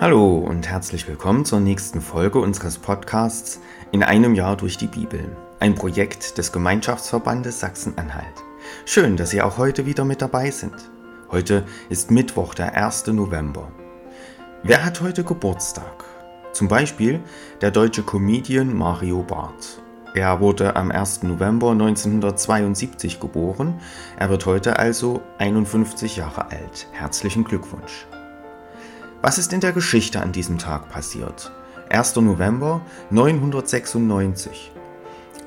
Hallo und herzlich willkommen zur nächsten Folge unseres Podcasts In einem Jahr durch die Bibel, ein Projekt des Gemeinschaftsverbandes Sachsen-Anhalt. Schön, dass Sie auch heute wieder mit dabei sind. Heute ist Mittwoch, der 1. November. Wer hat heute Geburtstag? Zum Beispiel der deutsche Comedian Mario Barth. Er wurde am 1. November 1972 geboren. Er wird heute also 51 Jahre alt. Herzlichen Glückwunsch. Was ist in der Geschichte an diesem Tag passiert? 1. November 996.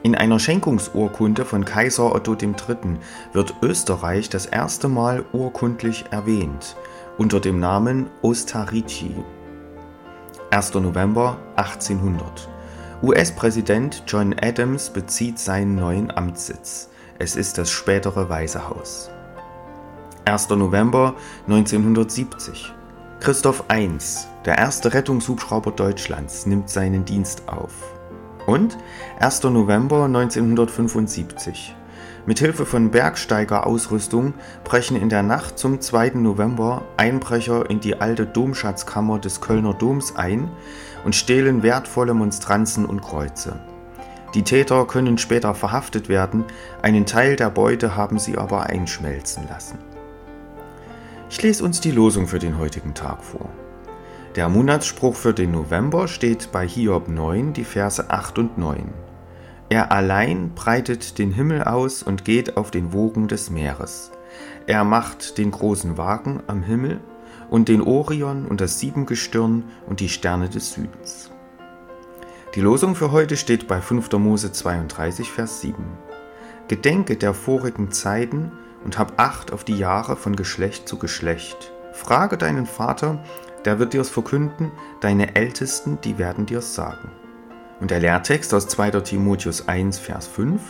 In einer Schenkungsurkunde von Kaiser Otto III. wird Österreich das erste Mal urkundlich erwähnt, unter dem Namen Ostarici. 1. November 1800. US-Präsident John Adams bezieht seinen neuen Amtssitz. Es ist das spätere Weiße Haus. 1. November 1970. Christoph I, der erste Rettungshubschrauber Deutschlands, nimmt seinen Dienst auf. Und 1. November 1975. Mithilfe von Bergsteigerausrüstung brechen in der Nacht zum 2. November Einbrecher in die alte Domschatzkammer des Kölner Doms ein und stehlen wertvolle Monstranzen und Kreuze. Die Täter können später verhaftet werden, einen Teil der Beute haben sie aber einschmelzen lassen. Ich lese uns die Losung für den heutigen Tag vor. Der Monatsspruch für den November steht bei Hiob 9, die Verse 8 und 9. Er allein breitet den Himmel aus und geht auf den Wogen des Meeres. Er macht den großen Wagen am Himmel und den Orion und das Siebengestirn und die Sterne des Südens. Die Losung für heute steht bei 5. Mose 32, Vers 7. Gedenke der vorigen Zeiten und hab Acht auf die Jahre von Geschlecht zu Geschlecht. Frage deinen Vater, der wird dir's verkünden, deine Ältesten, die werden dir's sagen. Und der Lehrtext aus 2. Timotheus 1, Vers 5.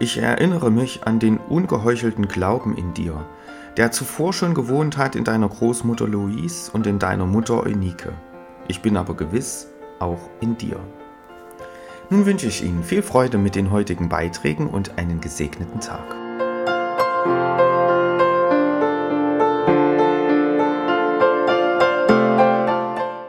Ich erinnere mich an den ungeheuchelten Glauben in dir, der zuvor schon gewohnt hat in deiner Großmutter Louise und in deiner Mutter Eunike. Ich bin aber gewiss auch in dir. Nun wünsche ich Ihnen viel Freude mit den heutigen Beiträgen und einen gesegneten Tag. you